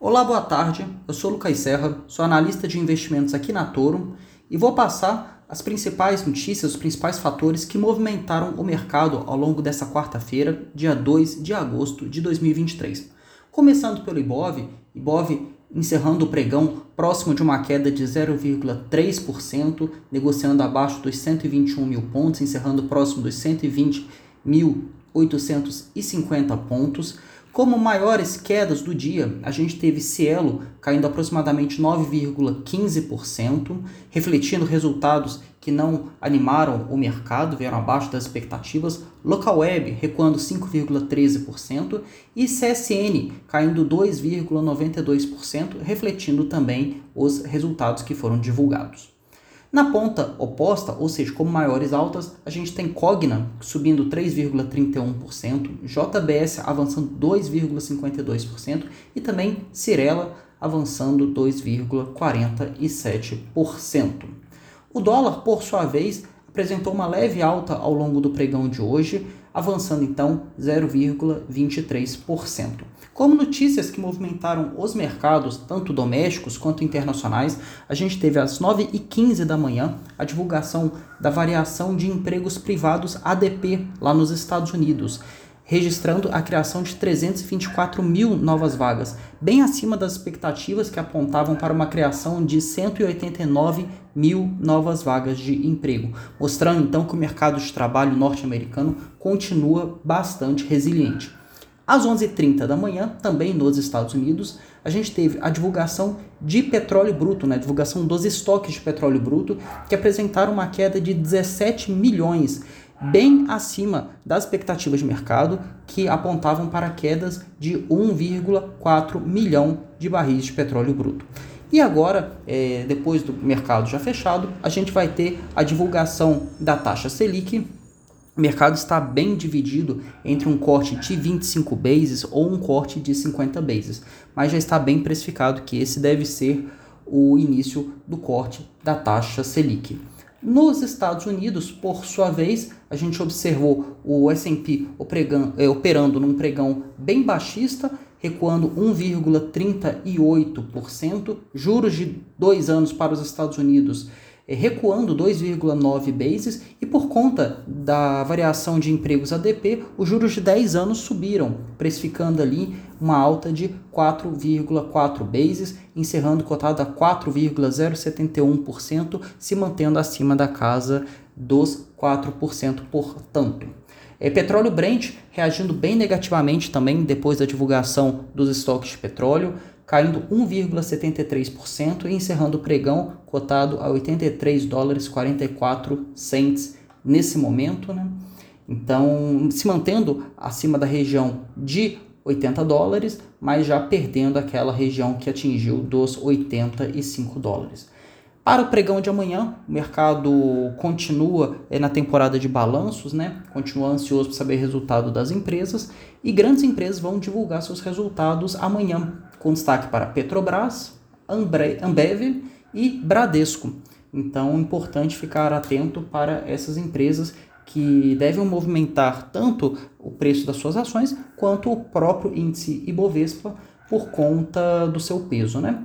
Olá, boa tarde. Eu sou Lucas Serra, sou analista de investimentos aqui na Toro e vou passar as principais notícias, os principais fatores que movimentaram o mercado ao longo dessa quarta-feira, dia 2 de agosto de 2023. Começando pelo Ibov, Ibov encerrando o pregão próximo de uma queda de 0,3%, negociando abaixo dos 121 mil pontos, encerrando próximo dos 120.850 pontos. Como maiores quedas do dia, a gente teve Cielo caindo aproximadamente 9,15%, refletindo resultados que não animaram o mercado, vieram abaixo das expectativas, Local Web recuando 5,13% e CSN caindo 2,92%, refletindo também os resultados que foram divulgados. Na ponta oposta, ou seja, como maiores altas, a gente tem Cogna subindo 3,31%, JBS avançando 2,52% e também Cirela avançando 2,47%. O dólar, por sua vez, apresentou uma leve alta ao longo do pregão de hoje, avançando então 0,23%. Como notícias que movimentaram os mercados, tanto domésticos quanto internacionais, a gente teve às 9h15 da manhã a divulgação da variação de empregos privados ADP lá nos Estados Unidos registrando a criação de 324 mil novas vagas, bem acima das expectativas que apontavam para uma criação de 189 mil novas vagas de emprego, mostrando então que o mercado de trabalho norte-americano continua bastante resiliente. Às 11h30 da manhã, também nos Estados Unidos, a gente teve a divulgação de petróleo bruto, né, a divulgação dos estoques de petróleo bruto, que apresentaram uma queda de 17 milhões bem acima das expectativas de mercado, que apontavam para quedas de 1,4 milhão de barris de petróleo bruto. E agora, é, depois do mercado já fechado, a gente vai ter a divulgação da taxa Selic. O mercado está bem dividido entre um corte de 25 bases ou um corte de 50 bases, mas já está bem precificado que esse deve ser o início do corte da taxa Selic. Nos Estados Unidos, por sua vez, a gente observou o S&P é, operando num pregão bem baixista, recuando 1,38%, juros de dois anos para os Estados Unidos recuando 2,9 bases e por conta da variação de empregos ADP, os juros de 10 anos subiram, precificando ali uma alta de 4,4 bases, encerrando cotada a 4,071%, se mantendo acima da casa dos 4%, portanto. É, petróleo Brent reagindo bem negativamente também depois da divulgação dos estoques de petróleo, caindo 1,73% e encerrando o pregão cotado a 83 dólares 44 cents nesse momento, né? Então, se mantendo acima da região de 80 dólares, mas já perdendo aquela região que atingiu dos 85 dólares. Para o pregão de amanhã, o mercado continua é, na temporada de balanços, né? Continua ansioso para saber o resultado das empresas e grandes empresas vão divulgar seus resultados amanhã, com destaque para Petrobras, Ambev e Bradesco. Então, importante ficar atento para essas empresas que devem movimentar tanto o preço das suas ações quanto o próprio índice Ibovespa por conta do seu peso, né?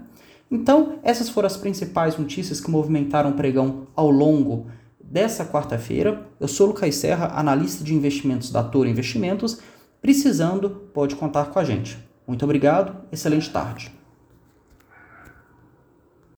Então, essas foram as principais notícias que movimentaram o pregão ao longo dessa quarta-feira. Eu sou Lucas Serra, analista de investimentos da Toro Investimentos. Precisando, pode contar com a gente. Muito obrigado, excelente tarde.